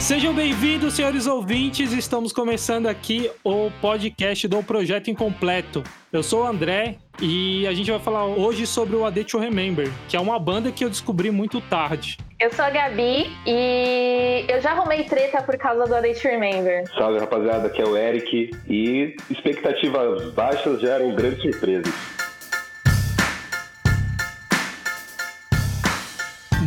Sejam bem-vindos, senhores ouvintes. Estamos começando aqui o podcast do Projeto Incompleto. Eu sou o André e a gente vai falar hoje sobre o A Day to Remember, que é uma banda que eu descobri muito tarde. Eu sou a Gabi e eu já arrumei treta por causa do A Day to Remember. Salve rapaziada, aqui é o Eric e expectativas baixas já eram grandes surpresas.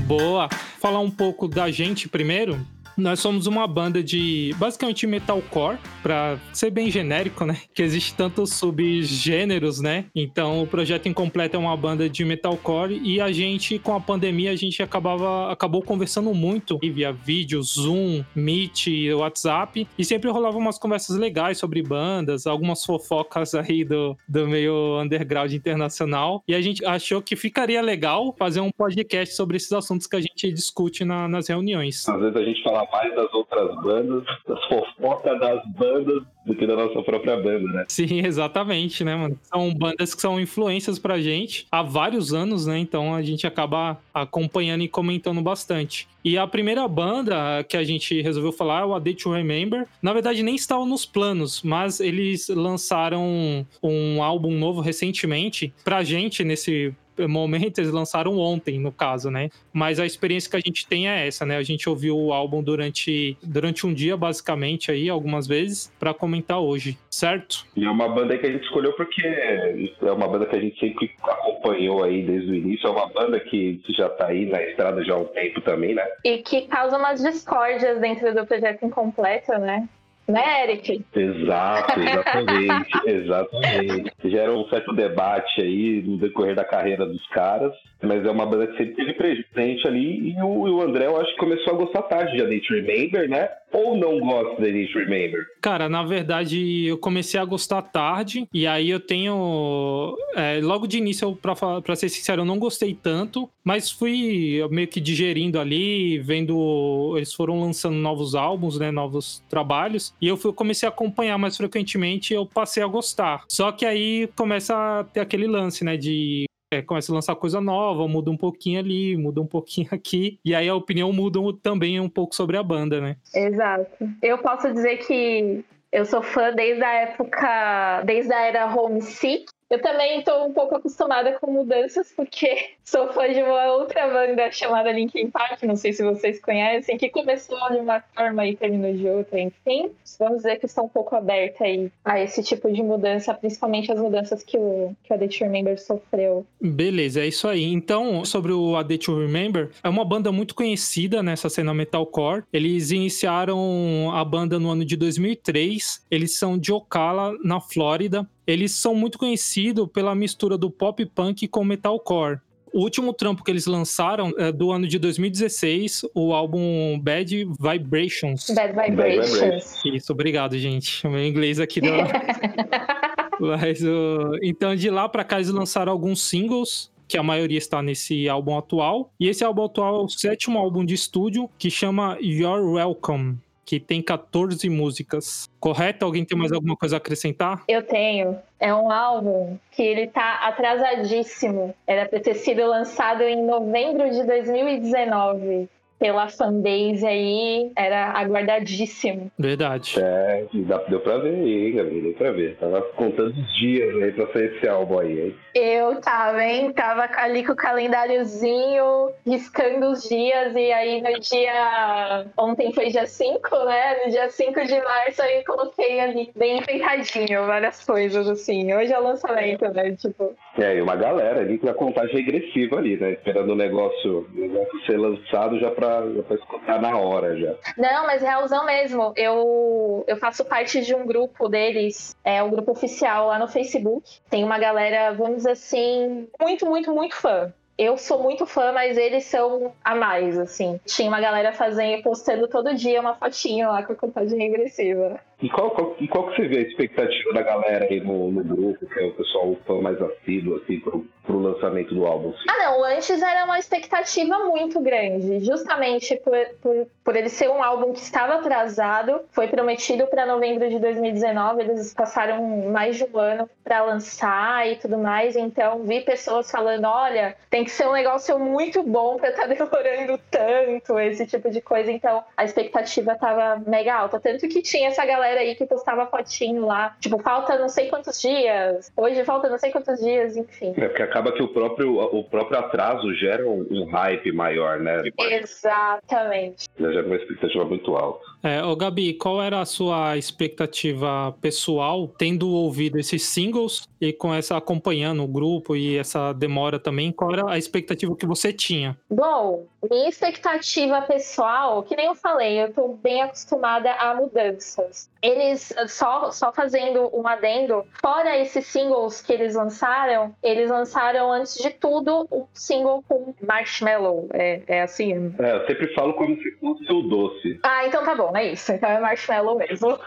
Boa! Falar um pouco da gente primeiro. Nós somos uma banda de basicamente metalcore, para ser bem genérico, né? Que existe tantos subgêneros, né? Então o projeto incompleto é uma banda de metalcore e a gente com a pandemia a gente acabava acabou conversando muito via vídeo, Zoom, Meet, WhatsApp e sempre rolava umas conversas legais sobre bandas, algumas fofocas aí do, do meio underground internacional e a gente achou que ficaria legal fazer um podcast sobre esses assuntos que a gente discute na, nas reuniões. Às vezes a gente fala mais das outras bandas, das fofocas das bandas do que da nossa própria banda, né? Sim, exatamente, né, mano? São bandas que são influências pra gente há vários anos, né? Então a gente acaba acompanhando e comentando bastante. E a primeira banda que a gente resolveu falar é o A Day to Remember. Na verdade, nem estava nos planos, mas eles lançaram um álbum novo recentemente. Pra gente, nesse momento, eles lançaram ontem, no caso, né? Mas a experiência que a gente tem é essa, né? A gente ouviu o álbum durante, durante um dia, basicamente, aí, algumas vezes, para comentar hoje, certo? E é uma banda que a gente escolheu porque é uma banda que a gente sempre acompanhou aí desde o início. É uma banda que já tá aí na estrada já há um tempo também, né? E que causa umas discórdias dentro do projeto incompleto, né? Né, Eric? Exato, exatamente, exatamente. Gera um certo debate aí no decorrer da carreira dos caras, mas é uma banda que sempre teve presente ali e o, o André, eu acho que começou a gostar tarde de A Remember, né? Ou não gosta de A Remember? Cara, na verdade, eu comecei a gostar tarde e aí eu tenho... É, logo de início, pra, pra ser sincero, eu não gostei tanto, mas fui meio que digerindo ali, vendo... Eles foram lançando novos álbuns, né? Novos trabalhos e eu fui, comecei a acompanhar mais frequentemente e eu passei a gostar. Só que aí começa a ter aquele lance, né, de é, começa a lançar coisa nova, muda um pouquinho ali, muda um pouquinho aqui, e aí a opinião muda também um pouco sobre a banda, né? Exato. Eu posso dizer que eu sou fã desde a época, desde a era Homesick, eu também estou um pouco acostumada com mudanças, porque sou fã de uma outra banda chamada Linkin Park, não sei se vocês conhecem, que começou de uma forma e terminou de outra, enfim. Vamos dizer que estou um pouco aberta aí a esse tipo de mudança, principalmente as mudanças que o, que o A to Remember sofreu. Beleza, é isso aí. Então, sobre o A to Remember, é uma banda muito conhecida nessa cena metalcore. Eles iniciaram a banda no ano de 2003. Eles são de Ocala, na Flórida eles são muito conhecidos pela mistura do pop punk com metalcore. O último trampo que eles lançaram é do ano de 2016, o álbum Bad Vibrations. Bad Vibrations. Isso, obrigado, gente. O meu inglês aqui deu... Mas, uh, então, de lá para cá, eles lançaram alguns singles, que a maioria está nesse álbum atual. E esse álbum atual é o sétimo álbum de estúdio, que chama You're Welcome que tem 14 músicas. Correto? Alguém tem mais alguma coisa a acrescentar? Eu tenho. É um álbum que ele tá atrasadíssimo. Era para ter sido lançado em novembro de 2019 pela fanbase aí, era aguardadíssimo. Verdade. É, deu pra ver aí, Gabi, deu pra ver. Tava contando os dias aí pra sair esse álbum aí, hein? Eu tava, hein? Tava ali com o calendáriozinho, riscando os dias, e aí no dia. Ontem foi dia 5, né? No dia 5 de março aí coloquei ali bem enfeitadinho, várias coisas assim. Hoje é o lançamento, né? Tipo. É, e uma galera ali com a contagem regressiva ali, né? Esperando o negócio, o negócio ser lançado já pra já pra escutar na hora já. Não, mas realzão mesmo. Eu, eu faço parte de um grupo deles, é um grupo oficial lá no Facebook. Tem uma galera, vamos dizer assim, muito, muito, muito fã eu sou muito fã, mas eles são a mais, assim. Tinha uma galera fazendo, postando todo dia uma fotinha lá com a contagem regressiva. E qual, qual, e qual que você vê a expectativa da galera aí no, no grupo, que é o pessoal fã mais assíduo, assim, pro, pro lançamento do álbum? Ah, não, antes era uma expectativa muito grande, justamente por, por, por ele ser um álbum que estava atrasado, foi prometido para novembro de 2019, eles passaram mais de um ano para lançar e tudo mais, então vi pessoas falando, olha, tem que ser um negócio muito bom para estar tá demorando tanto, esse tipo de coisa, então a expectativa tava mega alta, tanto que tinha essa galera aí que postava fotinho lá, tipo, falta não sei quantos dias, hoje falta não sei quantos dias, enfim. É porque acaba que o próprio, o próprio atraso gera um, um hype maior, né? Exatamente. Já gera uma expectativa muito alta. É, ô Gabi, qual era a sua expectativa pessoal, tendo ouvido esses singles e com essa acompanhando o grupo e essa demora também, qual era a expectativa que você tinha? Bom, minha expectativa pessoal, que nem eu falei, eu tô bem acostumada a mudanças. Eles, só, só fazendo um adendo, fora esses singles que eles lançaram, eles lançaram, antes de tudo, um single com Marshmallow. É, é assim? É, eu sempre falo como se fosse o doce. Ah, então tá bom, é isso. Então é Marshmallow mesmo.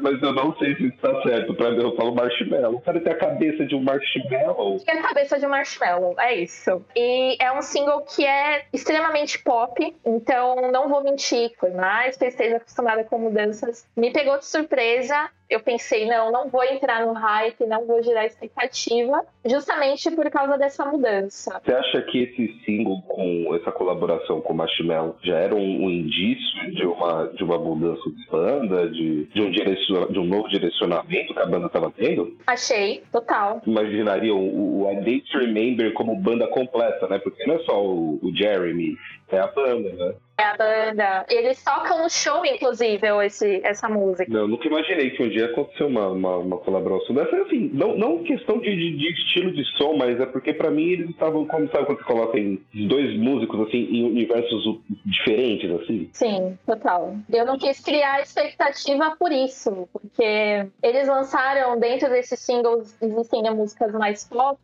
Mas eu não sei se está certo. Pra mim, eu falo Marshmallow. O cara tem a cabeça de um Marshmallow. Tem a cabeça de um Marshmallow, é isso. E é um single que é extremamente pop, então não vou mentir, por mais que eu esteja acostumada com mudanças, me pegou de surpresa eu pensei, não, não vou entrar no hype, não vou gerar expectativa, justamente por causa dessa mudança. Você acha que esse single com essa colaboração com o Marshmello já era um, um, indício de uma, de uma mudança de banda, de, de, um de um novo direcionamento que a banda estava tendo? Achei, total. Imaginaria o, o I Date Remember como banda completa, né? Porque não é só o, o Jeremy, é a banda, né? É a banda. Eles tocam no show, inclusive, esse, essa música. Não, nunca imaginei que um dia aconteceu uma, uma, uma colaboração dessa. Assim, não, não questão de, de, de, estilo de som, mas é porque pra mim eles estavam, como sabe quando você coloca em dois músicos assim, em universos diferentes, assim? Sim, total. Eu não quis criar expectativa por isso, porque eles lançaram dentro desses singles, existem músicas mais pop,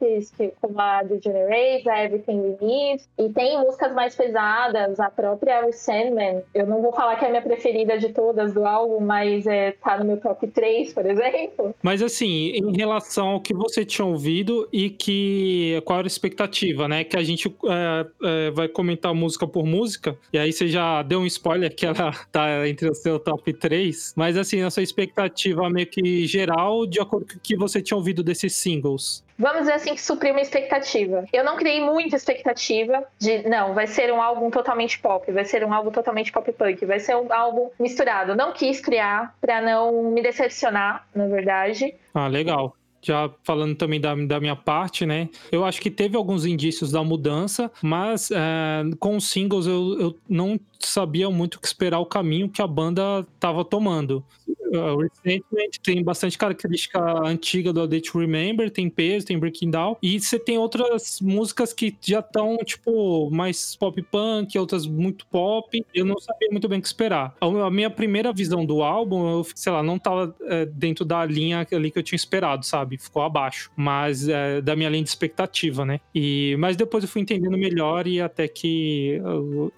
como a The Generate, a Everything We Need, e tem músicas mais pesadas, a própria Carol Sandman, eu não vou falar que é a minha preferida de todas do álbum, mas é, tá no meu top 3, por exemplo. Mas assim, em relação ao que você tinha ouvido e que qual era a expectativa, né? Que a gente é, é, vai comentar música por música, e aí você já deu um spoiler que ela tá entre o seu top 3, mas assim, a sua expectativa meio que geral, de acordo com o que você tinha ouvido desses singles vamos dizer assim, que supriu uma expectativa. Eu não criei muita expectativa de, não, vai ser um álbum totalmente pop, vai ser um álbum totalmente pop punk, vai ser um álbum misturado. Não quis criar para não me decepcionar, na verdade. Ah, legal já falando também da, da minha parte, né? Eu acho que teve alguns indícios da mudança, mas é, com os singles eu, eu não sabia muito o que esperar o caminho que a banda estava tomando. Uh, Resentment tem bastante característica antiga do A Day to Remember, tem peso, tem Breaking Down, e você tem outras músicas que já estão, tipo, mais pop punk, outras muito pop, eu não sabia muito bem o que esperar. A minha primeira visão do álbum, eu, sei lá, não tava é, dentro da linha ali que eu tinha esperado, sabe? Ficou abaixo, mas é, da minha linha de expectativa, né? E, mas depois eu fui entendendo melhor e até que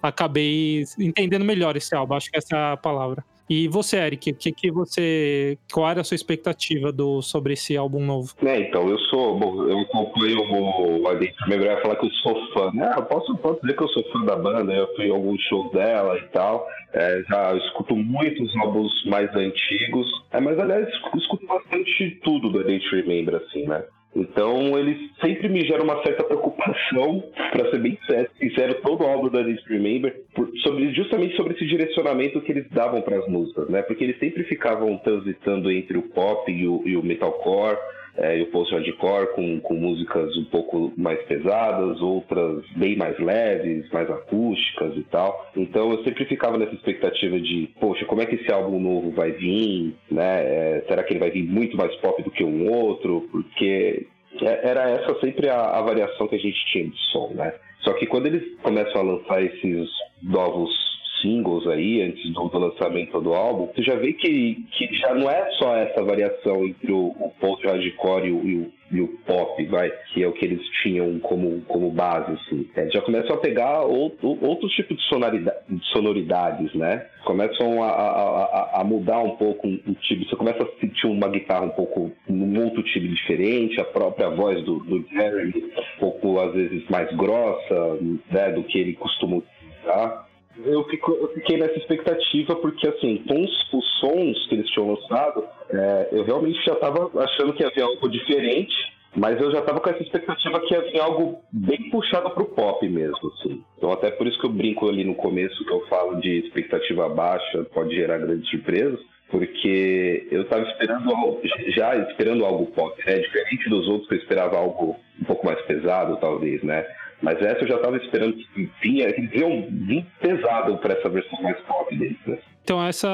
acabei entendendo melhor esse álbum, acho que essa é a palavra. E você, Eric, que, que você, qual era a sua expectativa do, sobre esse álbum novo? É, então, eu sou, bom, eu acompanho o Adente primeiro falar que eu sou fã, né? Eu posso, posso dizer que eu sou fã da banda, eu fui em alguns shows dela e tal. É, já escuto muitos álbuns mais antigos, é, mas aliás, escuto bastante tudo do Adente Remember, assim, né? Então eles sempre me geram uma certa preocupação, para ser bem sincero, todo o álbum da Disney Remember, por, sobre, justamente sobre esse direcionamento que eles davam para as músicas, né? Porque eles sempre ficavam transitando entre o pop e o, e o metalcore é, e o post-hardcore com, com músicas um pouco mais pesadas, outras bem mais leves, mais acústicas e tal. Então eu sempre ficava nessa expectativa de, poxa, como é que esse álbum novo vai vir, né? É, será que ele vai vir muito mais pop do que um outro? Porque é, era essa sempre a, a variação que a gente tinha de som, né? Só que quando eles começam a lançar esses novos singles aí, antes do, do, lançamento do álbum, você já vê que, que já não é só essa variação entre o, o post hardcore e o, e o e o pop, vai, que é o que eles tinham como, como base, assim. É, já começam a pegar outro, de, sonoridade, de sonoridades, né? Começam a, a, a, mudar um pouco o tipo. Você começa a sentir uma guitarra um pouco, um outro tipo diferente, a própria voz do, do Jeremy, um pouco, às vezes, mais grossa, né, do que ele costuma usar. Eu, fico, eu, fiquei nessa expectativa porque, assim, com os, os sons que eles tinham lançado, é, eu realmente já estava achando que havia algo diferente, mas eu já estava com essa expectativa que havia algo bem puxado para o pop mesmo, assim. Então, até por isso que eu brinco ali no começo, que eu falo de expectativa baixa, pode gerar grandes surpresas, porque eu estava esperando já esperando algo pop, né? Diferente dos outros que eu esperava algo um pouco mais pesado, talvez, né? Mas essa eu já estava esperando que vinha, eles iam vir pesado para essa versão mais pop deles, né? Então essa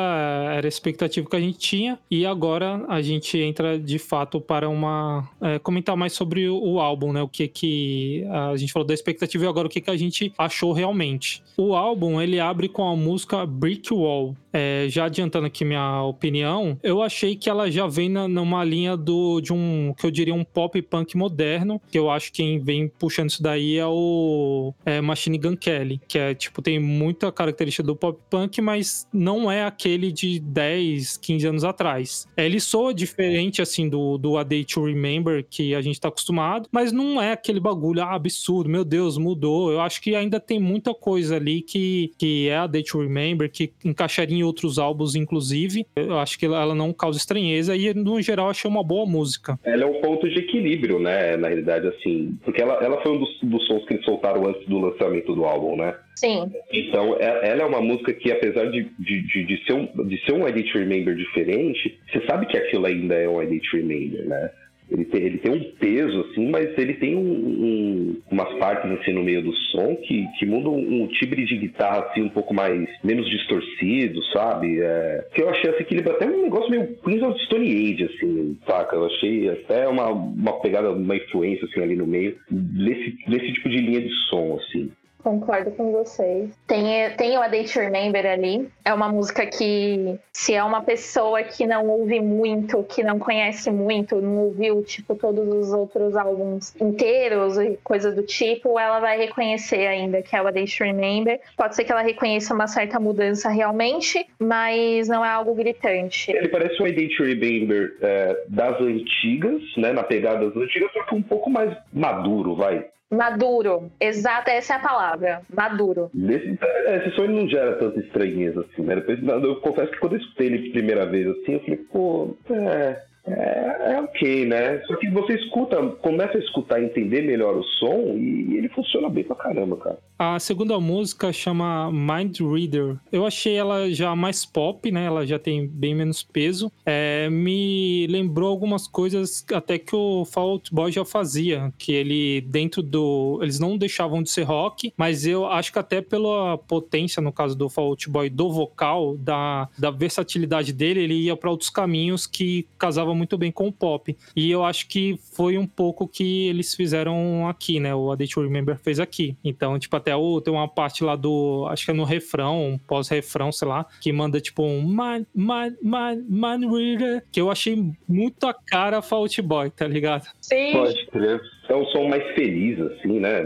era a expectativa que a gente tinha e agora a gente entra de fato para uma é, comentar mais sobre o, o, álbum, né? O que que a gente falou da expectativa e agora o que que a gente achou realmente. O álbum ele abre com a música Brick Wall. É, já adiantando aqui minha opinião, eu achei que ela já vem na, numa linha do de um que eu diria um pop punk moderno, que eu acho que quem vem puxando isso daí é o é, Machine Gun Kelly, que é tipo tem muita característica do pop punk, mas não não é aquele de 10, 15 anos atrás. Ele soa diferente, assim, do, do A Day to Remember que a gente tá acostumado, mas não é aquele bagulho ah, absurdo, meu Deus, mudou. Eu acho que ainda tem muita coisa ali que, que é A Day to Remember, que encaixaria em outros álbuns, inclusive. Eu acho que ela não causa estranheza e, no geral, achei uma boa música. Ela é um ponto de equilíbrio, né, na realidade, assim, porque ela, ela foi um dos, dos sons que eles soltaram antes do lançamento do álbum, né? Sim. Então, é, ela é uma música que, apesar de, de, de, de ser, um, de ser um Remember diferente, você sabe que aquilo ainda é um Edit Remember, né? Ele tem, ele tem um peso, assim, mas ele tem um, um, umas partes assim no meio do som que, que mudam um, um timbre de guitarra assim um pouco mais menos distorcido, sabe? É, que eu achei esse equilíbrio até um negócio meio Queens of Stone Age, assim, saca? Eu achei até uma, uma pegada, uma influência assim ali no meio desse, desse tipo de linha de som, assim. Concordo com vocês. Tem, tem o A Day to Remember ali. É uma música que, se é uma pessoa que não ouve muito, que não conhece muito, não ouviu, tipo, todos os outros álbuns inteiros e coisas do tipo, ela vai reconhecer ainda que é o A Day to Remember. Pode ser que ela reconheça uma certa mudança realmente, mas não é algo gritante. Ele parece um A Day to Remember é, das antigas, né? Na pegada das antigas, só que um pouco mais maduro, vai. Maduro, exato, essa é a palavra, maduro. Esse, esse sonho não gera tanta estranheza assim, né? Eu confesso que quando eu escutei ele primeira vez assim, eu falei, pô, é, é, é, ok, né? Só que você escuta, começa a escutar entender melhor o som e ele funciona bem pra caramba, cara. A segunda música chama Mind Reader. Eu achei ela já mais pop, né? Ela já tem bem menos peso. É, me lembrou algumas coisas até que o Fall Out Boy já fazia, que ele dentro do, eles não deixavam de ser rock, mas eu acho que até pela potência no caso do Fall Out Boy do vocal, da, da versatilidade dele, ele ia para outros caminhos que casavam muito bem com o pop. E eu acho que foi um pouco que eles fizeram aqui, né? O A Day to Remember fez aqui. Então, tipo, até o, tem uma parte lá do. Acho que é no refrão, um pós-refrão, sei lá, que manda tipo um man, man, man, man reader, que eu achei muito a cara Fault Boy, tá ligado? Sim. Pode crer. É um som mais feliz, assim, né?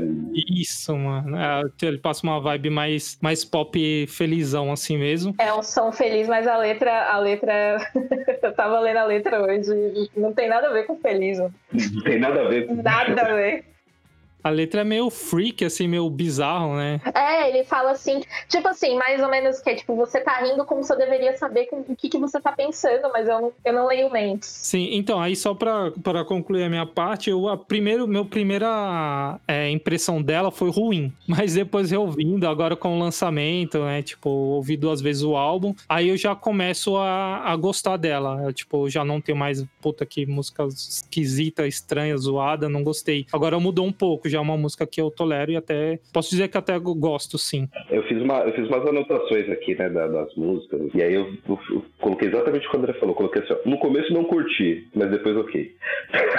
Isso, mano. É, ele passa uma vibe mais, mais pop felizão, assim mesmo. É um som feliz, mas a letra, a letra. eu tava lendo a letra hoje. Não tem nada a ver com feliz. Não tem nada a ver com Nada a ver. A letra é meio freak, assim, meio bizarro, né? É, ele fala assim, tipo assim, mais ou menos que é tipo, você tá rindo como se eu deveria saber com, o que, que você tá pensando, mas eu não, eu não leio mentes. Sim, então, aí só pra, pra concluir a minha parte, eu, a primeiro, meu primeira é, impressão dela foi ruim, mas depois reouvindo, agora com o lançamento, né, tipo, ouvi duas vezes o álbum, aí eu já começo a, a gostar dela, eu, tipo, já não tenho mais, puta que música esquisita, estranha, zoada, não gostei. Agora mudou um pouco, já é uma música que eu tolero e até posso dizer que até gosto, sim. Eu fiz, uma, eu fiz umas anotações aqui, né, das músicas, e aí eu, eu, eu coloquei exatamente o que o André falou. Coloquei assim, ó, no começo não curti, mas depois ok.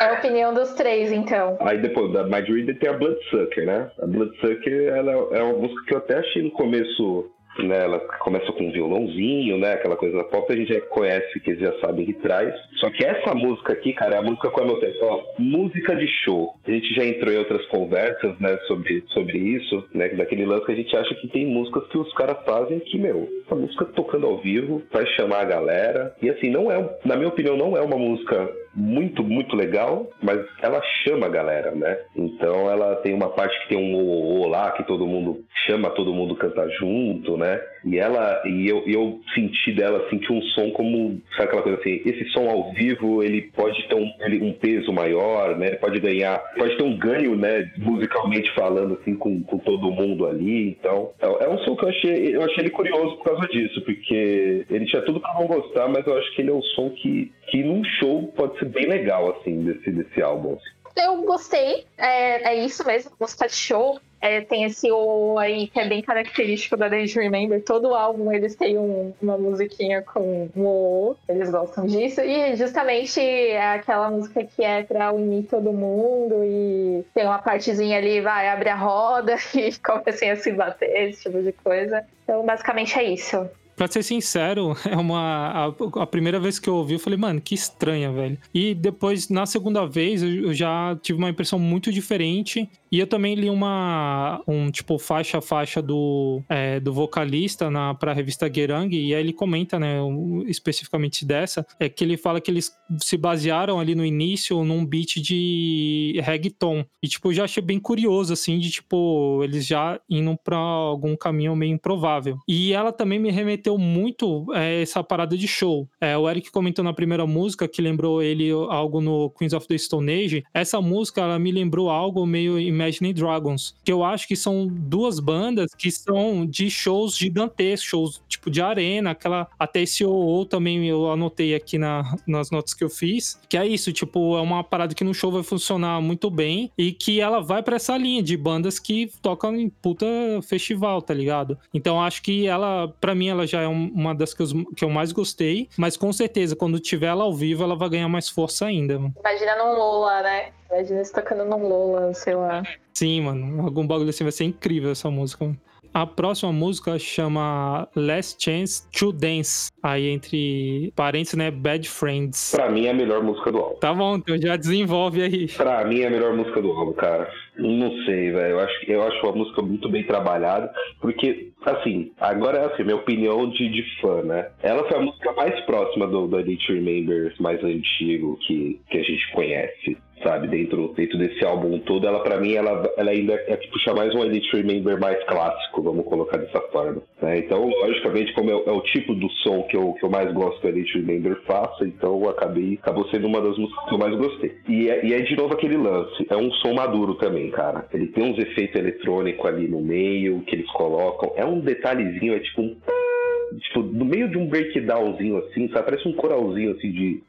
É a opinião dos três, então. Aí depois da My Reader tem a Bloodsucker, né? A Bloodsucker ela é uma música que eu até achei no começo né? Ela começa com um violãozinho, né? Aquela coisa pop a gente já conhece, que eles já sabem que traz. Só que essa música aqui, cara, é a música com a meu ó, música de show. A gente já entrou em outras conversas, né, sobre, sobre isso, né? Daquele lance que a gente acha que tem músicas que os caras fazem que, meu, a música tocando ao vivo vai chamar a galera. E assim, não é, na minha opinião, não é uma música muito, muito legal, mas ela chama a galera, né? Então ela tem uma parte que tem um o, lá, que todo mundo chama todo mundo cantar junto, né? E ela, e eu, eu senti dela, senti um som como, sabe aquela coisa assim, esse som ao vivo, ele pode ter um, ele, um peso maior, né? Pode ganhar, pode ter um ganho, né? Musicalmente falando, assim, com, com todo mundo ali. Então, é, é um som que eu achei, eu achei ele curioso por causa disso, porque ele tinha tudo para não gostar, mas eu acho que ele é um som que, que num show pode ser bem legal, assim, desse, desse álbum. Assim. Eu gostei, é, é isso mesmo, música de show. É, tem esse O aí que é bem característico da Day Remember. Todo álbum eles têm um, uma musiquinha com um O, eles gostam disso. E justamente é aquela música que é pra unir todo mundo e tem uma partezinha ali, vai, abre a roda e comecem a se bater, esse tipo de coisa. Então, basicamente é isso. Pra ser sincero, é uma. A, a, primeira vez que eu ouvi, eu falei, mano, que estranha, velho. E depois, na segunda vez, eu já tive uma impressão muito diferente. E eu também li uma. Um tipo, faixa a faixa do, é, do vocalista na, pra revista Gerang. E aí ele comenta, né, especificamente dessa, é que ele fala que eles se basearam ali no início num beat de reggaeton. E, tipo, eu já achei bem curioso, assim, de, tipo, eles já indo pra algum caminho meio improvável. E ela também me remeteu muito é, essa parada de show. É, o Eric comentou na primeira música que lembrou ele algo no Queens of the Stone Age. Essa música ela me lembrou algo meio Imagine Dragons, que eu acho que são duas bandas que são de shows gigantescos, shows tipo de arena, aquela até esse ou também eu anotei aqui na, nas notas que eu fiz, que é isso, tipo, é uma parada que no show vai funcionar muito bem e que ela vai para essa linha de bandas que tocam em puta festival, tá ligado? Então acho que ela, para mim, ela já é uma das que, que eu mais gostei, mas com certeza, quando tiver ela ao vivo, ela vai ganhar mais força ainda. Imagina num Lola, né? Imagina se tocando num Lola, sei lá. Sim, mano. Algum bagulho assim vai ser incrível essa música. A próxima música chama Last Chance to Dance. Aí entre parentes, né? Bad Friends. Pra mim é a melhor música do álbum. Tá bom, então já desenvolve aí. Pra mim é a melhor música do álbum, cara. Não sei, velho. Eu acho, eu acho a música muito bem trabalhada. Porque, assim, agora é assim, minha opinião de, de fã, né? Ela foi a música mais próxima do, do Elite Remember mais antigo que, que a gente conhece sabe? Dentro, dentro desse álbum todo, ela para mim, ela, ela ainda é tipo chamar mais um Elite Remember mais clássico, vamos colocar dessa forma. Né? Então, logicamente, como é, é, o tipo do som que eu, que eu mais gosto que o Elite Remember faça, então acabei, acabou sendo uma das músicas que eu mais gostei. E é, e é de novo aquele lance, é um som maduro também, cara. Ele tem uns efeitos eletrônicos ali no meio que eles colocam, é um detalhezinho, é tipo um tipo, no meio de um breakdownzinho assim, sabe? Parece um coralzinho assim de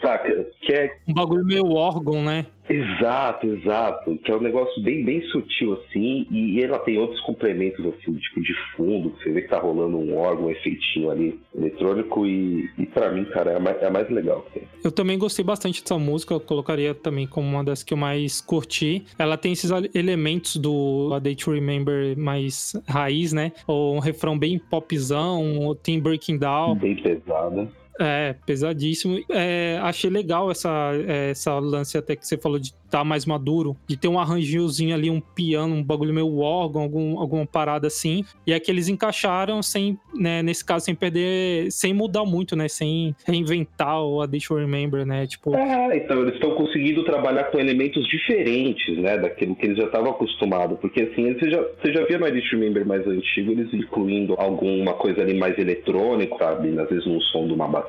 saca? Que é... Um bagulho meio órgão, né? Exato, exato. Que é um negócio bem, bem sutil, assim, e ela tem outros complementos, assim, tipo de fundo, que você vê que tá rolando um órgão, um efeitinho ali eletrônico, e, e para mim, cara, é a, mais, é a mais legal tem. Eu também gostei bastante dessa música, eu colocaria também como uma das que eu mais curti. Ela tem esses elementos do A Day to Remember mais raiz, né? Ou um refrão bem popzão, um Team Breaking Down. Bem pesada. É, pesadíssimo. É, achei legal essa, essa lance até que você falou de tá mais maduro, de ter um arranjozinho ali, um piano, um bagulho meio órgão, algum, alguma parada assim. E é que eles encaixaram sem, né, nesse caso, sem perder, sem mudar muito, né? Sem reinventar o A Day to Remember, né? Tipo... É, então eles estão conseguindo trabalhar com elementos diferentes, né? Daquilo que eles já estavam acostumados. Porque assim, você já, você já via no A to Remember mais antigo, eles incluindo alguma coisa ali mais eletrônica, sabe? Às vezes num som de uma bateria,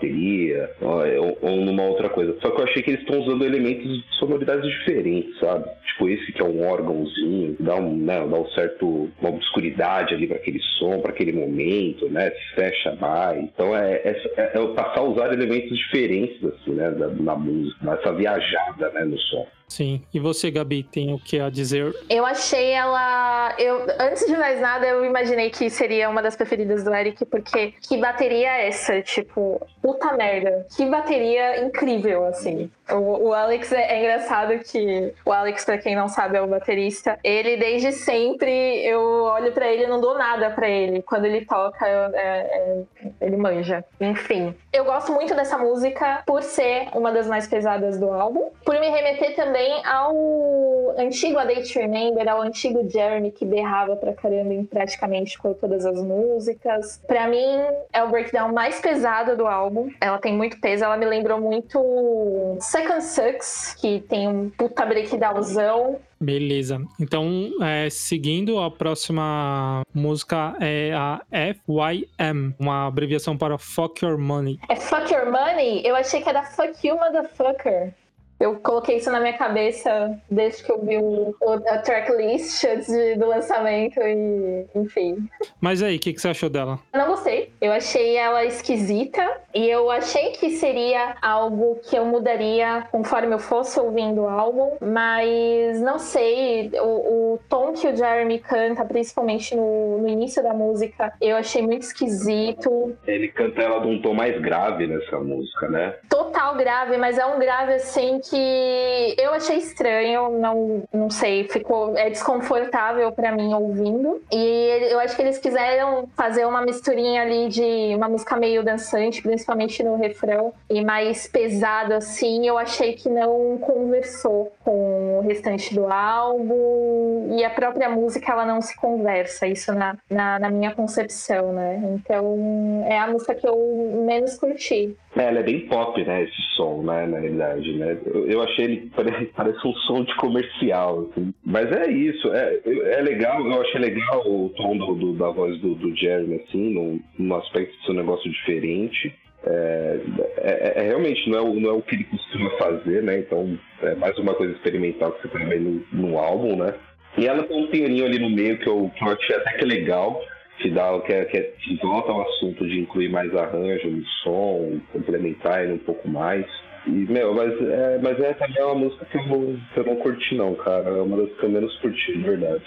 ou, ou numa outra coisa. Só que eu achei que eles estão usando elementos de sonoridades diferentes diferente, sabe? Tipo, esse que é um órgãozinho, dá um, né, dá um certo, uma obscuridade ali para aquele som, para aquele momento, né? Fecha mais. Então é, é, é, é passar a usar elementos diferentes, assim, né? Da, na música, essa viajada, né, no som. Sim. E você, Gabi, tem o que a dizer? Eu achei ela. Eu, antes de mais nada, eu imaginei que seria uma das preferidas do Eric, porque que bateria é essa? Tipo, puta merda. Que bateria incrível, assim. O, o Alex é, é, engraçado que o Alex, para quem não sabe, é o baterista. Ele desde sempre eu olho para ele e não dou nada para ele. Quando ele toca, eu, é, é, ele manja. Enfim, eu gosto muito dessa música por ser uma das mais pesadas do álbum, por me remeter também ao antigo A Day to Remember, ao antigo Jeremy que berrava pra caramba em praticamente todas as músicas. Para mim, é o breakdown mais pesado do álbum. Ela tem muito peso, ela me lembrou muito Second Sucks, que tem um puta breakdownzão. Beleza. Então, é, seguindo, a próxima música é a FYM, uma abreviação para Fuck Your Money. É Fuck Your Money? Eu achei que era Fuck You Motherfucker. Eu coloquei isso na minha cabeça desde que eu vi o, a tracklist antes de, do lançamento e enfim. Mas aí, o que, que você achou dela? Não gostei. Eu achei ela esquisita e eu achei que seria algo que eu mudaria conforme eu fosse ouvindo o álbum, mas não sei. O, o tom que o Jeremy canta, principalmente no, no início da música, eu achei muito esquisito. Ele canta ela num tom mais grave nessa música, né? Total grave, mas é um grave assim que eu achei estranho, não, não sei, ficou é desconfortável para mim ouvindo. E eu acho que eles quiseram fazer uma misturinha ali de uma música meio dançante, principalmente no refrão, e mais pesado assim. Eu achei que não conversou com o restante do álbum e a própria música ela não se conversa, isso na, na, na minha concepção, né? Então é a música que eu menos curti. É, ela é bem pop, né, esse som, né, na realidade, né? Eu, achei ele, parece, parece, um som de comercial, assim. Mas é isso, é, é legal, eu achei legal o tom do, do da voz do, do Jeremy, assim, num, num aspecto de ser um negócio diferente. É, é, é, realmente não é, o, não é o que ele costuma fazer, né? Então é mais uma coisa experimental que você vai ver no, no álbum, né? E ela tem um pianinho ali no meio que eu, que eu achei até que legal que dá que, é, que, é, que volta ao assunto de incluir mais arranjo som, complementar ele um pouco mais. E, meu, mas é, mas é também uma música que eu, não, que eu não curti não, cara. É uma das que eu menos curti, de verdade.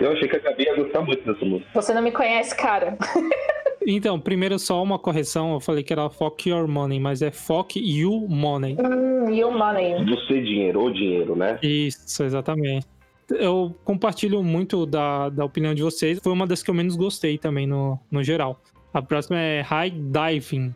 Eu achei que a Gabi ia gostar muito dessa música. Você não me conhece, cara. Então, primeiro só uma correção, eu falei que era Fuck Your Money, mas é Fuck You Money. Hum, you Money. Você dinheiro, ou dinheiro, né? Isso, exatamente eu compartilho muito da, da opinião de vocês. Foi uma das que eu menos gostei também no, no geral. A próxima é High Diving.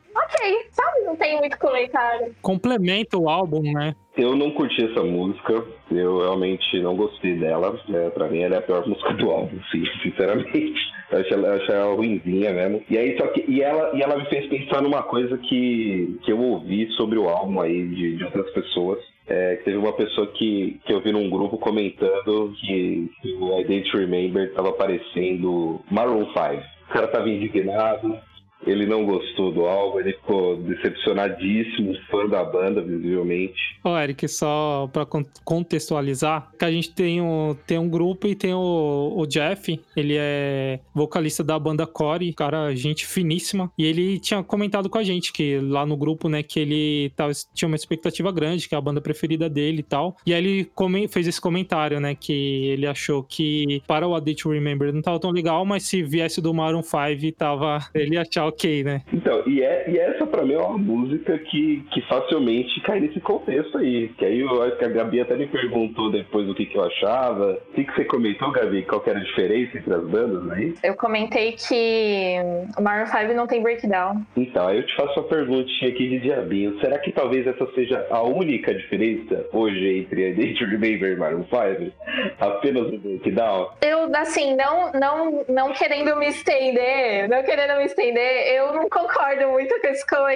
Não tem muito comentário. Complementa o álbum, né? Eu não curti essa música, eu realmente não gostei dela. É, pra mim, ela é a pior música do álbum, sim, sinceramente. Eu achei, eu achei ela ruimzinha mesmo. E aí, só que. E ela, e ela me fez pensar numa coisa que, que eu ouvi sobre o álbum aí de, de outras pessoas. É, teve uma pessoa que, que eu vi num grupo comentando que, que o I Didn't Remember tava aparecendo Maroon 5. O cara tava indignado, ele não gostou do álbum, ele ficou decepcionadíssimo, fã da banda, visivelmente. Ô, Eric, só pra contextualizar, que a gente tem um, tem um grupo e tem o, o Jeff, ele é vocalista da banda Core, cara, gente finíssima, e ele tinha comentado com a gente que lá no grupo, né, que ele tava, tinha uma expectativa grande, que é a banda preferida dele e tal, e aí ele come, fez esse comentário, né, que ele achou que para o A Day to Remember não tava tão legal, mas se viesse do Maroon 5, tava, ele achava ok, né? Então, e, é, e essa pra mim é uma música que, que facilmente cai nesse contexto aí. Que aí eu acho que a Gabi até me perguntou depois o que, que eu achava. O que, que você comentou, Gabi? Qual era a diferença entre as bandas aí? Eu comentei que o Maroon 5 não tem breakdown. Então, aí eu te faço uma perguntinha aqui de diabinho. Será que talvez essa seja a única diferença hoje entre a Nature Remember e Maroon 5? Apenas o breakdown? Eu, assim, não, não, não querendo me estender, não querendo me estender, eu não concordo muito com esse comentário.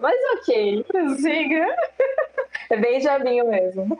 Mas ok, prossiga. É bem jabinho mesmo.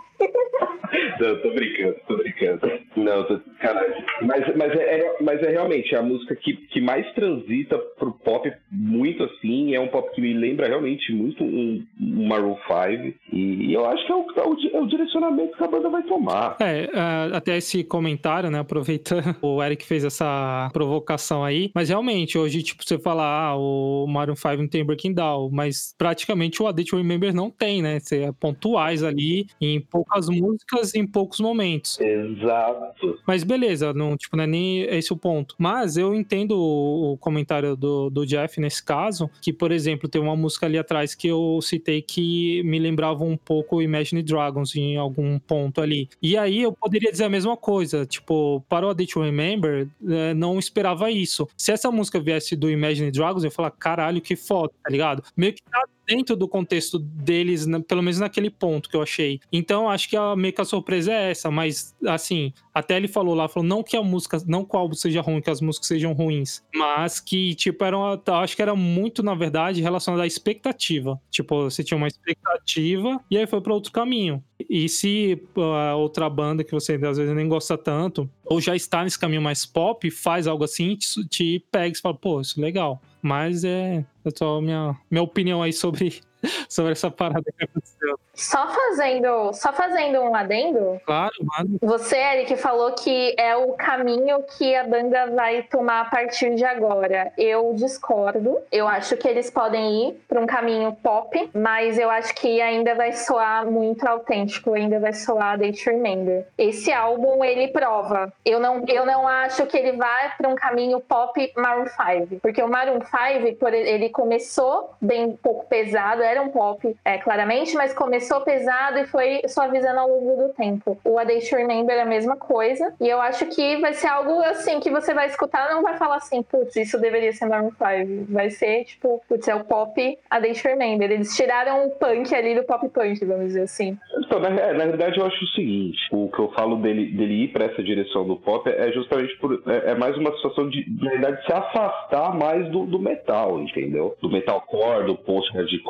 Não, tô brincando, tô brincando. Não, tô, caralho. Mas, mas, é, é, mas é realmente a música que, que mais transita pro pop muito assim. É um pop que me lembra realmente muito um, um Maroon 5. E, eu acho que é o, é o, é o, direcionamento que a banda vai tomar. É, uh, até esse comentário, né? Aproveitando, o Eric fez essa provocação aí. Mas realmente, hoje, tipo, você fala, ah, o Maroon 5 não tem Breaking Down, mas praticamente o A Date Remember não tem, né? Você é pontuais ali, em poucas músicas, em poucos momentos. Exato. Mas beleza, não, tipo, não é nem esse o ponto. Mas eu entendo o comentário do, do Jeff nesse caso, que, por exemplo, tem uma música ali atrás que eu citei que me lembrava um pouco Imagine Dragons em algum ponto ali. E aí eu poderia dizer a mesma coisa, tipo, para o A Day to Remember, é, não esperava isso. Se essa música viesse do Imagine Dragons, eu ia falar, caralho, que foda, tá ligado? Meio que tá dentro do contexto deles, pelo menos naquele ponto que eu achei. Então, acho que a, meio que a surpresa é essa, mas, assim, até ele falou lá, falou, não que a música, não que o álbum seja ruim, que as músicas sejam ruins, mas que, tipo, era uma, acho que era muito, na verdade, relacionado à expectativa. Tipo, você tinha uma expectativa e aí foi para outro caminho. E se a outra banda que você às vezes nem gosta tanto, ou já está nesse caminho mais pop, faz algo assim, te, te pega e fala, pô, isso é legal. Mas é, é só minha, minha opinião aí sobre sobre essa parada que aconteceu. Só fazendo, só fazendo um adendo. Claro, mano. Você, Eric, falou que é o caminho que a banda vai tomar a partir de agora. Eu discordo. Eu acho que eles podem ir para um caminho pop, mas eu acho que ainda vai soar muito autêntico, ainda vai soar Date Remember. Esse álbum ele prova. Eu não, eu não acho que ele vai para um caminho pop Maroon 5, porque o Maroon 5 ele começou bem um pouco pesado, era um pop, é, claramente, mas começou pesado e foi suavizando ao longo do tempo. O A Day to Remember é a mesma coisa, e eu acho que vai ser algo assim que você vai escutar, não vai falar assim, putz, isso deveria ser Maroon 5. Vai ser tipo, putz, é o pop A Day to Remember. Eles tiraram o punk ali do pop punk, vamos dizer assim. Então, na, na verdade, eu acho o seguinte: o que eu falo dele, dele ir para essa direção do pop é justamente por. É, é, mais uma situação de, na verdade, se afastar mais do, do metal, entendeu? Do metalcore, do post-hardcore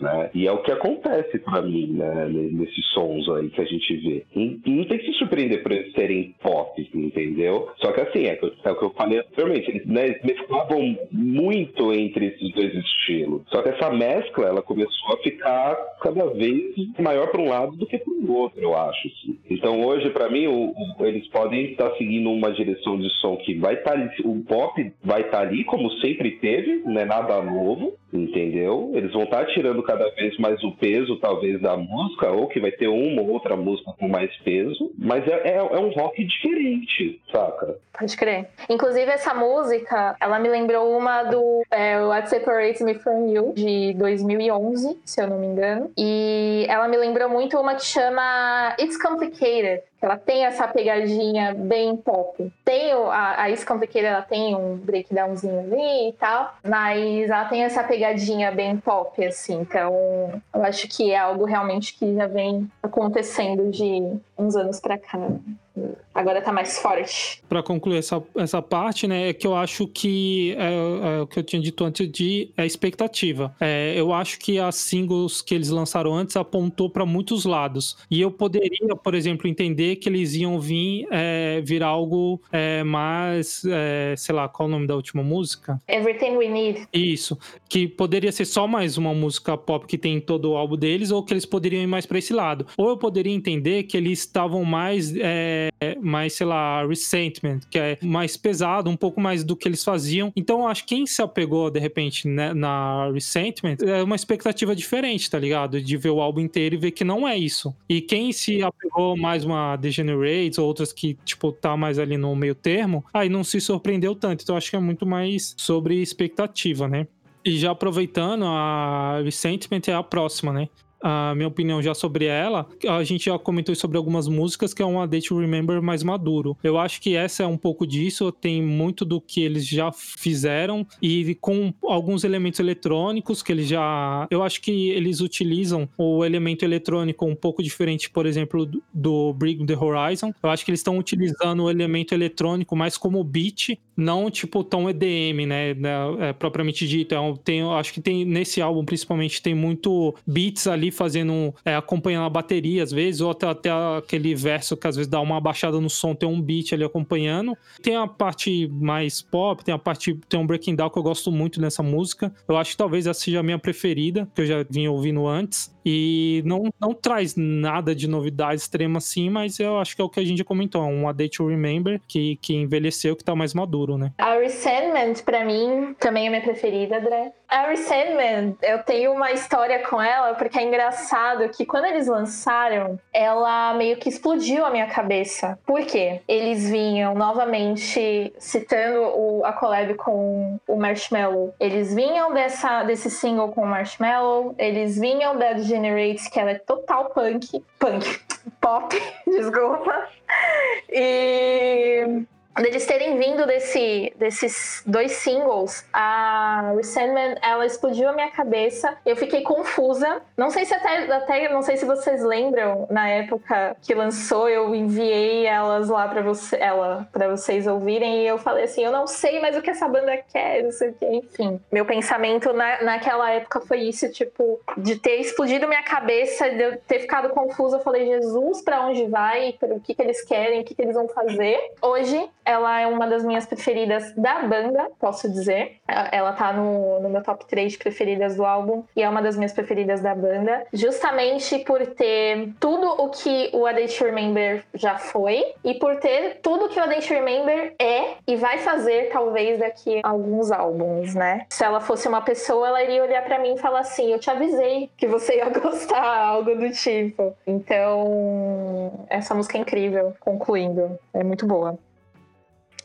né? E é o que acontece para mim, né? Nesses sons aí que a gente vê. E, não tem que se surpreender por eles serem pop, entendeu? Só que assim, é, é o que eu falei anteriormente, eles né, mesclavam muito entre esses dois estilos. Só que essa mescla, ela começou a ficar cada vez maior para um lado do que para o outro, eu acho. Assim. Então hoje, para mim, o, o, eles podem estar seguindo uma direção de som que vai estar tá, o pop vai estar tá ali, como sempre teve, não é nada novo, entendeu? Eles vão estar tá tirando cada vez mais o peso, talvez, da música, ou que vai ter uma ou outra música com mais peso, mas é, é, é um rock diferente, saca? Pode crer. Inclusive, essa música, ela me lembrou uma do é, What Separates Me From You, de 2011, se eu não me engano. E ela me lembrou muito uma que chama It's Complicated, ela tem essa pegadinha bem pop. Tem a, a Is Complicated, ela tem um breakdownzinho ali e tal, mas ela tem essa pegadinha bem pop, assim. Então, eu acho que é algo realmente que já vem acontecendo de uns anos pra cá agora tá mais forte. Para concluir essa, essa parte, né, é que eu acho que é, é, o que eu tinha dito antes de é expectativa. É, eu acho que as singles que eles lançaram antes apontou para muitos lados. E eu poderia, por exemplo, entender que eles iam vir é, virar algo é, mais, é, sei lá, qual o nome da última música? Everything We Need. Isso, que poderia ser só mais uma música pop que tem em todo o álbum deles, ou que eles poderiam ir mais para esse lado. Ou eu poderia entender que eles estavam mais é, mais, sei lá, Resentment, que é mais pesado, um pouco mais do que eles faziam. Então, acho que quem se apegou, de repente, né, na Resentment, é uma expectativa diferente, tá ligado? De ver o álbum inteiro e ver que não é isso. E quem se apegou mais uma Degenerates, outras que, tipo, tá mais ali no meio termo, aí não se surpreendeu tanto. Então, acho que é muito mais sobre expectativa, né? E já aproveitando, a Resentment é a próxima, né? A minha opinião já sobre ela, a gente já comentou sobre algumas músicas que é um A Day to Remember mais maduro. Eu acho que essa é um pouco disso, tem muito do que eles já fizeram e com alguns elementos eletrônicos que eles já. Eu acho que eles utilizam o elemento eletrônico um pouco diferente, por exemplo, do, do Bring the Horizon. Eu acho que eles estão utilizando o elemento eletrônico mais como beat, não tipo tão EDM, né? né é, propriamente dito. É tem, acho que tem nesse álbum principalmente tem muito beats ali ali fazendo, é, acompanhando a bateria às vezes, ou até, até aquele verso que às vezes dá uma baixada no som, tem um beat ali acompanhando. Tem a parte mais pop, tem a parte, tem um breaking down que eu gosto muito nessa música. Eu acho que talvez essa seja a minha preferida, que eu já vinha ouvindo antes. E não, não traz nada de novidade extrema assim, mas eu acho que é o que a gente comentou, um A Day to Remember, que, que envelheceu, que tá mais maduro, né? A Resentment, pra mim, também é minha preferida, André. A Resentment, eu tenho uma história com ela, porque é engraçado que quando eles lançaram, ela meio que explodiu a minha cabeça. Por quê? Eles vinham novamente citando o, a collab com o Marshmallow. Eles vinham dessa, desse single com o Marshmallow, eles vinham da Generates, que ela é total punk. Punk. Pop, desculpa. E deles terem vindo desse, desses dois singles, a Resentment, ela explodiu a minha cabeça. Eu fiquei confusa. Não sei se até, até não sei se vocês lembram, na época que lançou, eu enviei elas lá para você, ela para vocês ouvirem e eu falei assim, eu não sei mais o que essa banda quer, não sei o que, enfim. Meu pensamento na, naquela época foi isso, tipo, de ter explodido minha cabeça, de eu ter ficado confusa, eu falei, Jesus, para onde vai? O que que eles querem? O que que eles vão fazer? Hoje ela é uma das minhas preferidas da banda, posso dizer. Ela tá no, no meu top 3 de preferidas do álbum e é uma das minhas preferidas da banda, justamente por ter tudo o que o A Day to Remember já foi e por ter tudo que o A Day to Remember é e vai fazer talvez daqui a alguns álbuns, né? Se ela fosse uma pessoa, ela iria olhar para mim e falar assim: "Eu te avisei que você ia gostar", algo do tipo. Então, essa música é incrível, concluindo. É muito boa.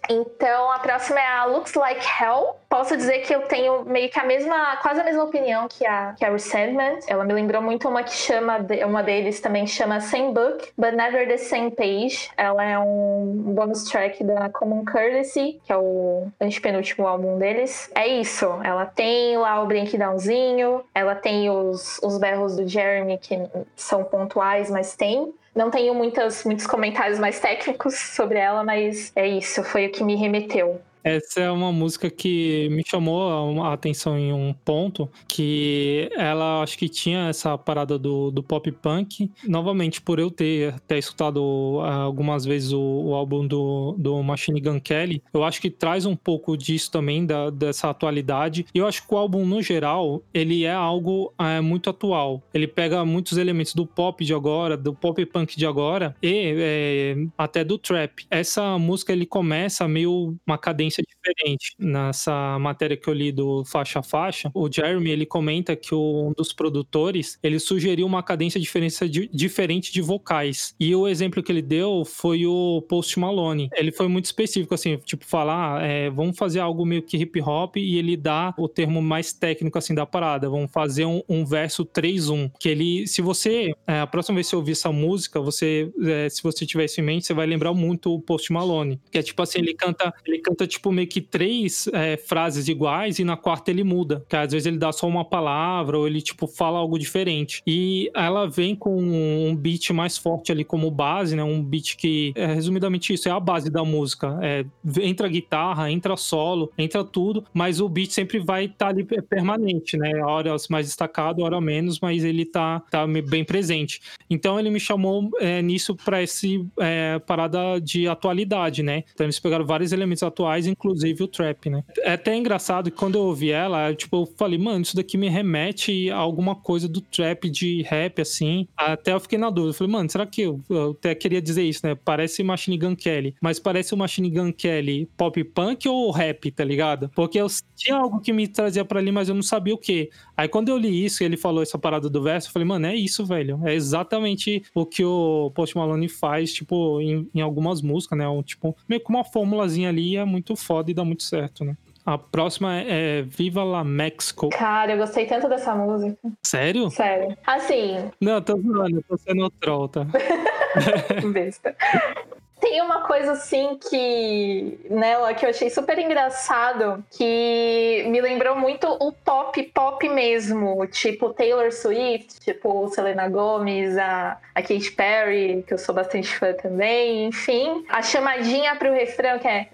Então a próxima é a Looks Like Hell. Posso dizer que eu tenho meio que a mesma, quase a mesma opinião que a, a Resentment. Ela me lembrou muito uma que chama, uma deles também chama Same Book, But Never the Same Page. Ela é um bonus track da Common Courtesy, que é o antepenúltimo álbum deles. É isso, ela tem lá o breakdownzinho, ela tem os, os berros do Jeremy, que são pontuais, mas tem. Não tenho muitas, muitos comentários mais técnicos sobre ela, mas é isso, foi o que me remeteu. Essa é uma música que me chamou a atenção em um ponto, que ela acho que tinha essa parada do, do pop punk. Novamente, por eu ter até escutado ah, algumas vezes o, o, álbum do, do Machine Gun Kelly, eu acho que traz um pouco disso também, da, dessa atualidade. E eu acho que o álbum, no geral, ele é algo é, muito atual. Ele pega muitos elementos do pop de agora, do pop punk de agora, e é, até do trap. Essa música, ele começa meio uma cadência experiência diferente. Nessa matéria que eu li do Faixa a Faixa, o Jeremy ele comenta que um dos produtores ele sugeriu uma cadência diferença de, diferente de vocais. E o exemplo que ele deu foi o Post Malone. Ele foi muito específico, assim, tipo, falar, ah, é, vamos fazer algo meio que hip hop e ele dá o termo mais técnico, assim, da parada. Vamos fazer um, um verso 3-1. Que ele, se você, é, a próxima vez que você ouvir essa música, você, é, se você tiver isso em mente, você vai lembrar muito o Post Malone. Que é tipo assim, ele canta, ele canta tipo meio que três é, frases iguais e na quarta ele muda. Que às vezes ele dá só uma palavra ou ele, tipo, fala algo diferente. E ela vem com um beat mais forte ali como base, né? Um beat que, é, resumidamente isso, é a base da música. É, entra guitarra, entra solo, entra tudo, mas o beat sempre vai estar tá ali permanente, né? Horas mais destacado, hora menos, mas ele tá, tá bem presente. Então ele me chamou é, nisso para esse é, parada de atualidade, né? Então eles pegaram vários elementos atuais, inclusive o trap, né? É até engraçado que quando eu ouvi ela, tipo, eu falei, mano, isso daqui me remete a alguma coisa do trap de rap, assim. Até eu fiquei na dúvida. Eu falei, mano, será que eu, eu até queria dizer isso, né? Parece Machine Gun Kelly, mas parece o Machine Gun Kelly pop punk ou rap, tá ligado? Porque eu tinha algo que me trazia para ali, mas eu não sabia o que. Aí quando eu li isso e ele falou essa parada do verso, eu falei, mano, é isso, velho. É exatamente o que o Post Malone faz, tipo, em, em algumas músicas, né? Um, tipo, meio que uma fórmulazinha ali é muito foda e dá muito certo, né? A próxima é, é Viva la Mexico. Cara, eu gostei tanto dessa música. Sério? Sério. Assim. Não, tô zoando, eu tô sendo troll, tá? Besta. Tem uma coisa assim que nela que eu achei super engraçado, que me lembrou muito o pop pop mesmo, tipo Taylor Swift, tipo Selena Gomez, a, a Katy Perry, que eu sou bastante fã também, enfim. A chamadinha pro refrão que é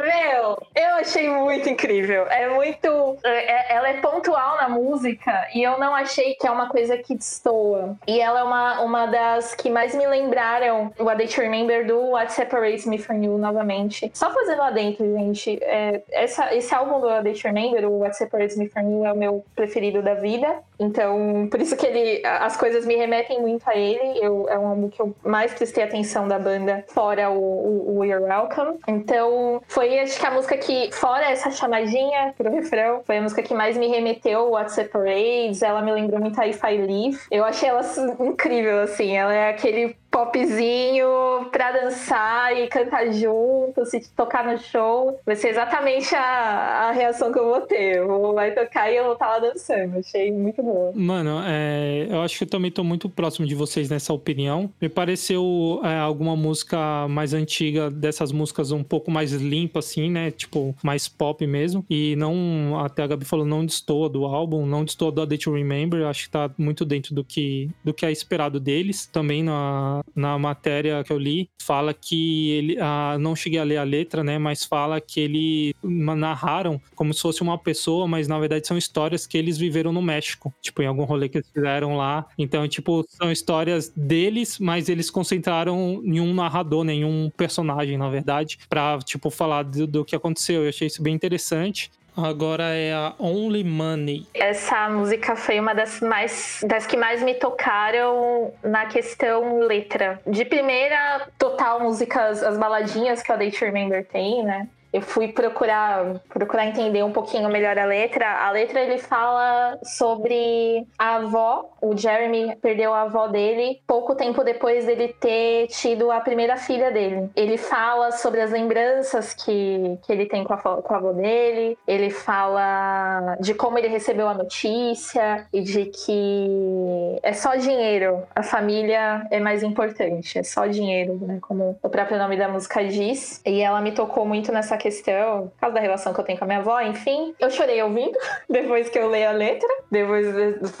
Meu, eu achei muito incrível. É muito. É, é, ela é pontual na música e eu não achei que é uma coisa que destoa. E ela é uma, uma das que mais me lembraram o A Day Remember do What Separates Me From You novamente. Só fazendo lá dentro, gente. É, essa, esse álbum do A Day Remember, o What Separates Me From You, é o meu preferido da vida. Então, por isso que ele, as coisas me remetem muito a ele. Eu, é um álbum que eu mais prestei atenção da banda, fora o, o, o You're Welcome. Então, foi acho que a música que, fora essa chamadinha pro refrão, foi a música que mais me remeteu What Separates. Ela me lembrou muito a If I Live. Eu achei ela incrível, assim. Ela é aquele popzinho pra dançar e cantar junto, se tocar no show. Vai ser exatamente a, a reação que eu vou ter. Eu vou, vai tocar e eu vou estar tá lá dançando. Achei muito boa. Mano, é, eu acho que eu também tô muito próximo de vocês nessa opinião. Me pareceu é, alguma música mais antiga, dessas músicas um pouco mais limpa, assim, né? Tipo, mais pop mesmo. E não, até a Gabi falou, não destoa do álbum, não destoa do A Day to Remember. Acho que tá muito dentro do que, do que é esperado deles. Também na na, matéria que eu li, fala que ele. Ah, não cheguei a ler a letra, né? Mas fala que ele narraram como se fosse uma pessoa, mas na verdade são histórias que eles viveram no México. Tipo, em algum rolê que eles fizeram lá. Então, tipo, são histórias deles, mas eles concentraram em um narrador, né, em um personagem, na verdade, pra, tipo, falar do, do que aconteceu. Eu achei isso bem interessante. Agora é a Only Money. Essa música foi uma das mais das que mais me tocaram na questão letra. De primeira, total músicas, as baladinhas que o Day to Remember tem, né? Eu fui procurar procurar entender um pouquinho melhor a letra. A letra ele fala sobre a avó. O Jeremy perdeu a avó dele pouco tempo depois dele ter tido a primeira filha dele. Ele fala sobre as lembranças que, que ele tem com a, com a avó dele. Ele fala de como ele recebeu a notícia e de que é só dinheiro. A família é mais importante. É só dinheiro, né? Como o próprio nome da música diz. E ela me tocou muito nessa questão, por causa da relação que eu tenho com a minha avó, enfim. Eu chorei ouvindo, depois que eu leio a letra. Depois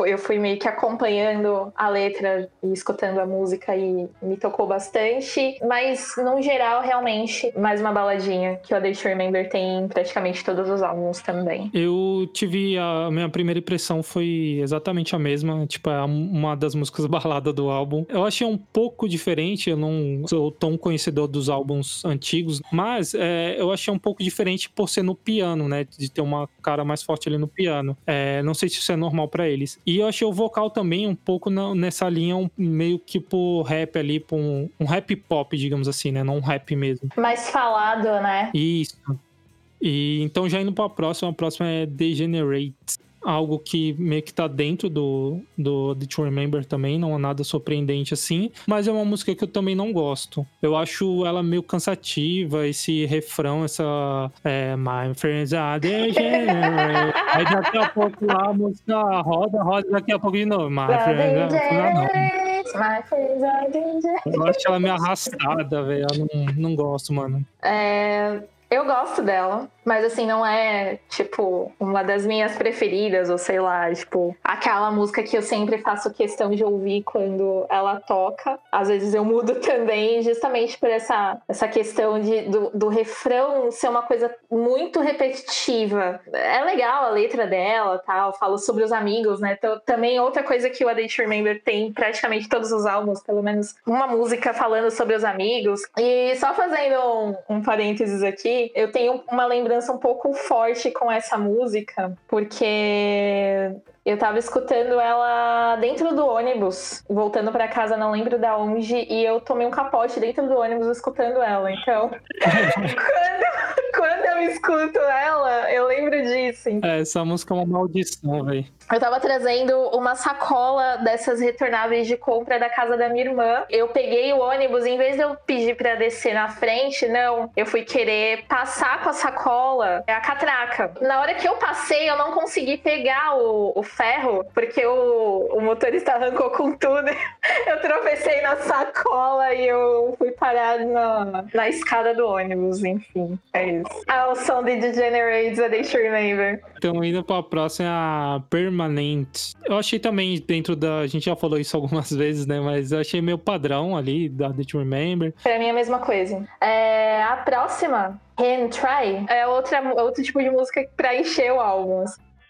eu fui meio que acompanhando a letra e escutando a música e me tocou bastante. Mas, no geral, realmente, mais uma baladinha que o Day Remember tem em praticamente todos os álbuns também. Eu tive a minha primeira impressão foi exatamente a mesma, tipo, é uma das músicas balada do álbum. Eu achei um pouco diferente, eu não sou tão conhecedor dos álbuns antigos, mas é, eu achei um pouco diferente por ser no piano, né? De ter uma cara mais forte ali no piano. É, não sei se isso é normal para eles. E eu achei o vocal também um pouco na, nessa linha, um, meio que por rap ali, por um, um rap pop, digamos assim, né? Não um rap mesmo. Mais falado, né? Isso. E então já indo para a próxima, a próxima é Degenerate algo que meio que tá dentro do, do The To Remember também, não é nada surpreendente assim, mas é uma música que eu também não gosto. Eu acho ela meio cansativa, esse refrão, essa é, My Friends Are Degenerate. Aí daqui a pouco lá a música roda, roda, daqui a pouco de novo. My Friends Are eu acho ela meio arrastada, velho. Eu não, não gosto, mano. É, eu gosto dela. Mas assim, não é, tipo, uma das minhas preferidas, ou sei lá, tipo, aquela música que eu sempre faço questão de ouvir quando ela toca. Às vezes eu mudo também, justamente por essa, essa questão de, do, do refrão ser uma coisa muito repetitiva. É legal a letra dela, tal, fala sobre os amigos, né? Então, também outra coisa que o A Day to Remember tem praticamente todos os álbuns, pelo menos uma música falando sobre os amigos. E só fazendo um, um parênteses aqui, eu tenho uma lembrança lembrança um pouco forte com essa música, porque eu tava escutando ela dentro do ônibus, voltando para casa, não lembro da onde, e eu tomei um capote dentro do ônibus escutando ela. Então, quando, quando eu escuto ela, eu lembro disso. É, essa música é uma maldição, velho. Eu tava trazendo uma sacola dessas retornáveis de compra da casa da minha irmã. Eu peguei o ônibus, em vez de eu pedir para descer na frente, não, eu fui querer passar com a sacola a catraca. Na hora que eu passei, eu não consegui pegar o, o ferro, porque o, o motorista arrancou com tudo. Eu tropecei na sacola e eu fui parar na, na escada do ônibus, enfim. É isso. Ah, o som de Degenerates, a Deixa Remember. Remember. Então, indo pra próxima, Permanent. Eu achei também, dentro da. A gente já falou isso algumas vezes, né? Mas eu achei meio padrão ali, da The to Remember. Pra mim é a mesma coisa. É, a próxima, Hand Try, é outra, outro tipo de música pra encher o álbum.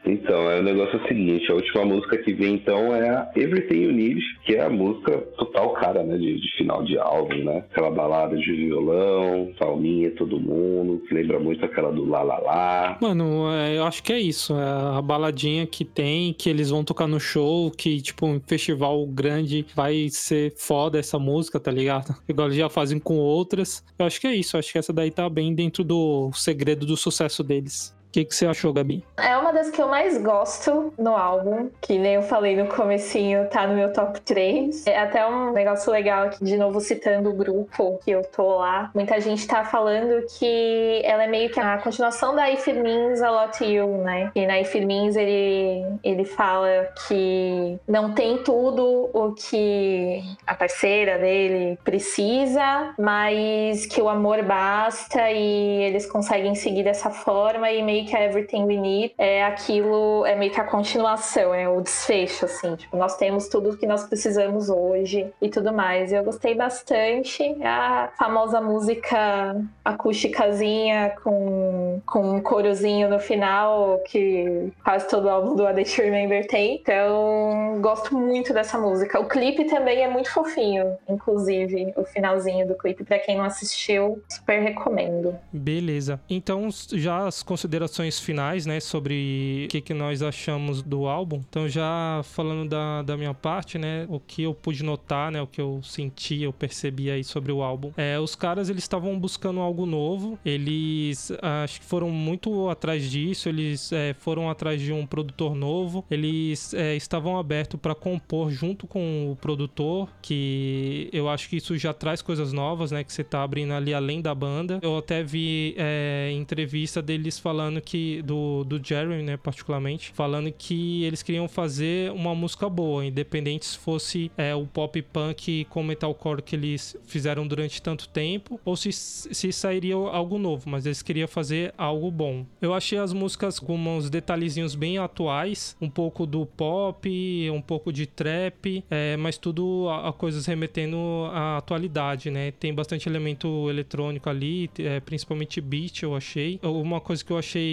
Então, é, o negócio é o seguinte, a última música que vem então é a Everything You Need, que é a música total cara, né, de, de final de álbum, né? Aquela balada de violão, palminha, todo mundo, que lembra muito aquela do La La La. Mano, é, eu acho que é isso. É a baladinha que tem, que eles vão tocar no show, que, tipo, um festival grande vai ser foda essa música, tá ligado? Igual eles já fazem com outras. Eu acho que é isso. Acho que essa daí tá bem dentro do segredo do sucesso deles. O que, que você achou, Gabi? É uma das que eu mais gosto no álbum, que nem eu falei no comecinho, tá no meu top 3. É até um negócio legal aqui, de novo citando o grupo que eu tô lá. Muita gente tá falando que ela é meio que a continuação da If It Means A Lot You, né? E na If It Means ele, ele fala que não tem tudo o que a parceira dele precisa, mas que o amor basta e eles conseguem seguir dessa forma e meio que a Everything We Need é aquilo, é meio que a continuação, é o desfecho, assim. Tipo, nós temos tudo o que nós precisamos hoje e tudo mais. Eu gostei bastante. A famosa música acústicazinha com, com um corozinho no final, que quase todo álbum do A Day to Remember tem. Então, gosto muito dessa música. O clipe também é muito fofinho, inclusive, o finalzinho do clipe. Pra quem não assistiu, super recomendo. Beleza. Então, já as considerações finais, né, sobre o que, que nós achamos do álbum. Então, já falando da, da minha parte, né, o que eu pude notar, né, o que eu senti, eu percebi aí sobre o álbum. É, os caras, eles estavam buscando algo novo. Eles, acho que foram muito atrás disso. Eles é, foram atrás de um produtor novo. Eles é, estavam abertos para compor junto com o produtor, que eu acho que isso já traz coisas novas, né, que você tá abrindo ali além da banda. Eu até vi é, entrevista deles falando que do, do Jeremy, né, particularmente, falando que eles queriam fazer uma música boa, independente se fosse é, o pop punk com metalcore que eles fizeram durante tanto tempo, ou se, se sairia algo novo, mas eles queriam fazer algo bom. Eu achei as músicas com uns detalhezinhos bem atuais, um pouco do pop, um pouco de trap, é, mas tudo a, a coisas remetendo à atualidade, né? Tem bastante elemento eletrônico ali, é, principalmente beat, eu achei. Uma coisa que eu achei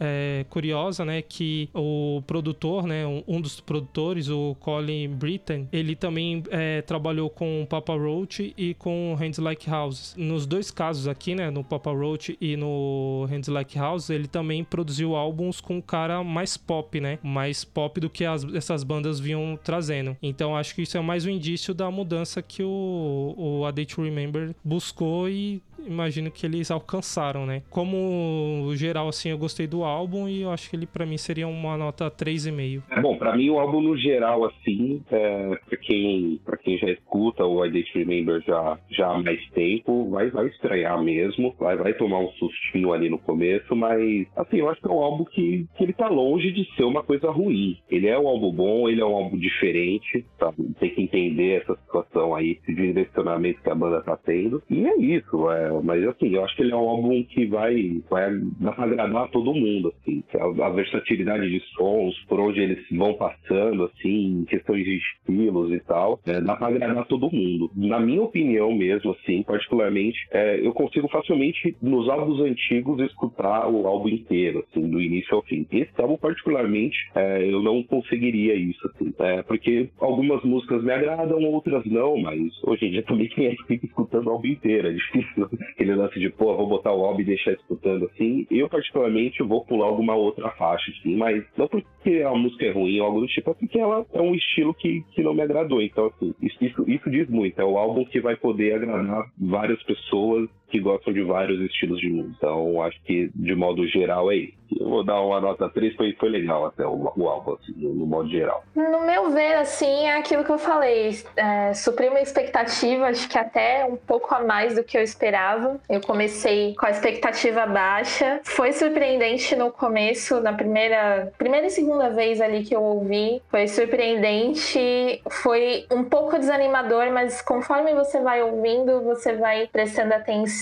é, curiosa, né, que o produtor, né, um, dos produtores, o Colin Britton, ele também é, trabalhou com Papa Roach e com Hands Like Houses. Nos dois casos aqui, né, no Papa Roach e no Hands Like Houses, ele também produziu álbuns com um cara mais pop, né, mais pop do que as, essas bandas vinham trazendo. Então acho que isso é mais um indício da mudança que o, o A Day to Remember buscou e imagino que eles alcançaram, né? Como geral, assim, eu gostei do álbum e eu acho que ele para mim seria uma nota 3,5. Bom, pra mim o álbum no geral, assim, é, pra, quem, pra quem já escuta o I Date Remember já, já há mais tempo, vai, vai estranhar mesmo, vai, vai tomar um sustinho ali no começo, mas, assim, eu acho que é um álbum que, que ele tá longe de ser uma coisa ruim. Ele é um álbum bom, ele é um álbum diferente, tá? Tem que entender essa situação aí, esse direcionamento que a banda tá tendo. E é isso, é, mas assim, eu acho que ele é um álbum que vai, vai agradar todo mundo, assim. A, a versatilidade de sons, por onde eles vão passando, assim, questões de estilos e tal, é, dá pra agradar todo mundo. Na minha opinião mesmo, assim, particularmente, é, eu consigo facilmente, nos álbuns antigos, escutar o álbum inteiro, assim, do início ao fim. Esse álbum, particularmente, é, eu não conseguiria isso, assim, é, porque algumas músicas me agradam, outras não, mas hoje em dia também quem é que escutando o álbum inteiro, é difícil aquele lance de, pô, vou botar o álbum e deixar escutando assim. Eu, particularmente, vou pular alguma outra faixa, assim, mas não porque a música é ruim ou algo do tipo, é porque ela é um estilo que, que não me agradou. Então, assim, isso, isso, isso diz muito. É o álbum que vai poder agradar várias pessoas que gostam de vários estilos de música. Então, acho que, de modo geral, é isso. Eu vou dar uma nota 3, foi, foi legal até o, o álbum, assim, no, no, modo geral. No meu ver, assim, é aquilo que eu falei. É, supriu uma expectativa, acho que até um pouco a mais do que eu esperava. Eu comecei com a expectativa baixa. Foi surpreendente no começo, na primeira, primeira e segunda vez ali que eu ouvi. Foi surpreendente. Foi um pouco desanimador, mas conforme você vai ouvindo, você vai prestando atenção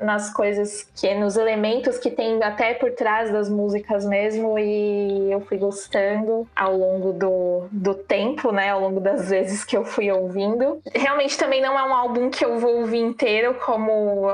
nas coisas que, nos elementos que tem até por trás das músicas mesmo e eu fui gostando ao longo do, do tempo, né? Ao longo das vezes que eu fui ouvindo. Realmente também não é um álbum que eu vou ouvir inteiro, como,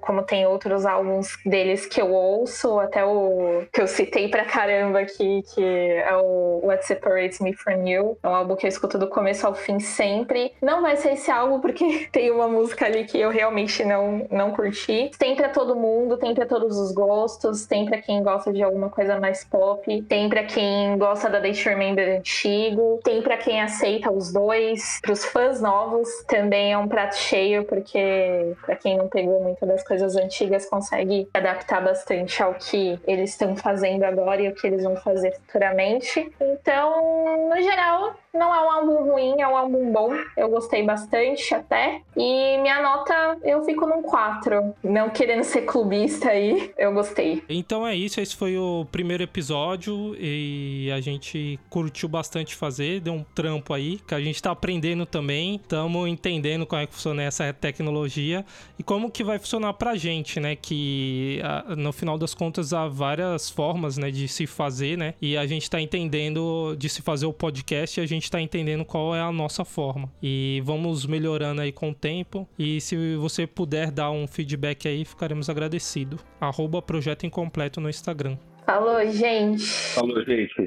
como tem outros álbuns deles que eu ouço, até o que eu citei pra caramba aqui, que é o What Separates Me From You. É um álbum que eu escuto do começo ao fim sempre. Não vai ser esse álbum, porque tem uma música ali que eu realmente não, curti. Tem pra todo mundo, tem pra todos os gostos, tem pra quem gosta de alguma coisa mais pop, tem pra quem gosta da Day Remember antigo, tem pra quem aceita os dois. Pros fãs novos também é um prato cheio, porque pra quem não pegou muito das coisas antigas, consegue adaptar bastante ao que eles estão fazendo agora e o que eles vão fazer futuramente. Então, no geral, não é um álbum ruim, é um álbum bom. Eu gostei bastante até. E minha nota, eu fico num 4. Não querendo ser clubista aí, eu gostei. Então é isso, esse foi o primeiro episódio e a gente curtiu bastante fazer, deu um trampo aí, que a gente tá aprendendo também. Estamos entendendo como é que funciona essa tecnologia e como que vai funcionar pra gente, né? Que no final das contas há várias formas, né, de se fazer, né? E a gente tá entendendo de se fazer o podcast e a gente gente está entendendo qual é a nossa forma. E vamos melhorando aí com o tempo. E se você puder dar um feedback aí, ficaremos agradecidos. Arroba Projeto Incompleto no Instagram. Falou, gente. Falou, gente.